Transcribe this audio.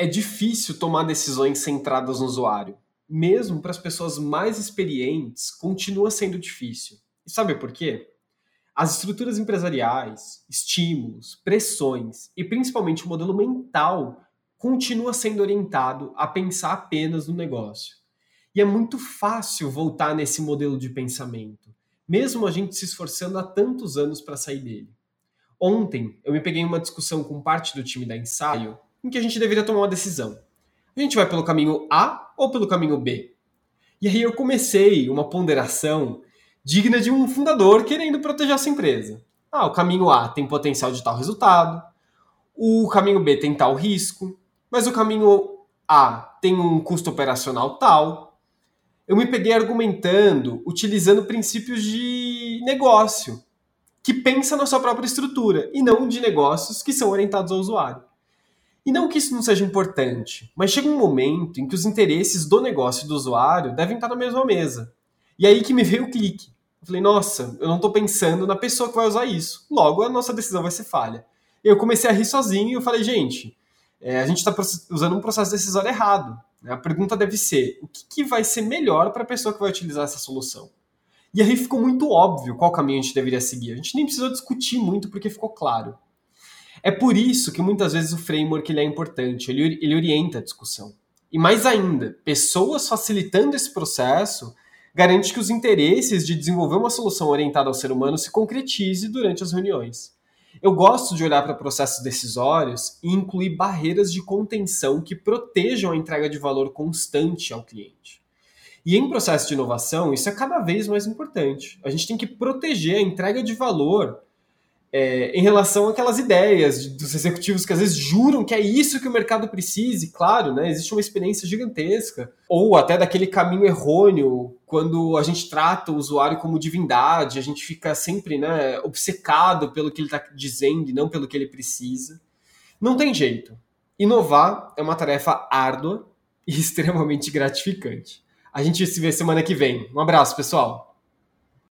é difícil tomar decisões centradas no usuário. Mesmo para as pessoas mais experientes, continua sendo difícil. E sabe por quê? As estruturas empresariais, estímulos, pressões e principalmente o modelo mental continua sendo orientado a pensar apenas no negócio. E é muito fácil voltar nesse modelo de pensamento, mesmo a gente se esforçando há tantos anos para sair dele. Ontem eu me peguei em uma discussão com parte do time da ensaio em que a gente deveria tomar uma decisão. A gente vai pelo caminho A ou pelo caminho B? E aí eu comecei uma ponderação digna de um fundador querendo proteger a sua empresa. Ah, o caminho A tem potencial de tal resultado, o caminho B tem tal risco, mas o caminho A tem um custo operacional tal. Eu me peguei argumentando, utilizando princípios de negócio, que pensa na sua própria estrutura, e não de negócios que são orientados ao usuário. E não que isso não seja importante, mas chega um momento em que os interesses do negócio e do usuário devem estar na mesma mesa. E aí que me veio o clique. Eu falei, nossa, eu não estou pensando na pessoa que vai usar isso. Logo, a nossa decisão vai ser falha. Eu comecei a rir sozinho e eu falei, gente, é, a gente está usando um processo decisório errado. A pergunta deve ser, o que, que vai ser melhor para a pessoa que vai utilizar essa solução? E aí ficou muito óbvio qual caminho a gente deveria seguir. A gente nem precisou discutir muito porque ficou claro. É por isso que muitas vezes o framework ele é importante, ele, ele orienta a discussão. E mais ainda, pessoas facilitando esse processo garante que os interesses de desenvolver uma solução orientada ao ser humano se concretize durante as reuniões. Eu gosto de olhar para processos decisórios e incluir barreiras de contenção que protejam a entrega de valor constante ao cliente. E em processo de inovação, isso é cada vez mais importante. A gente tem que proteger a entrega de valor é, em relação àquelas ideias dos executivos que às vezes juram que é isso que o mercado precise, claro, né? Existe uma experiência gigantesca, ou até daquele caminho errôneo, quando a gente trata o usuário como divindade, a gente fica sempre né, obcecado pelo que ele está dizendo e não pelo que ele precisa. Não tem jeito. Inovar é uma tarefa árdua e extremamente gratificante. A gente se vê semana que vem. Um abraço, pessoal!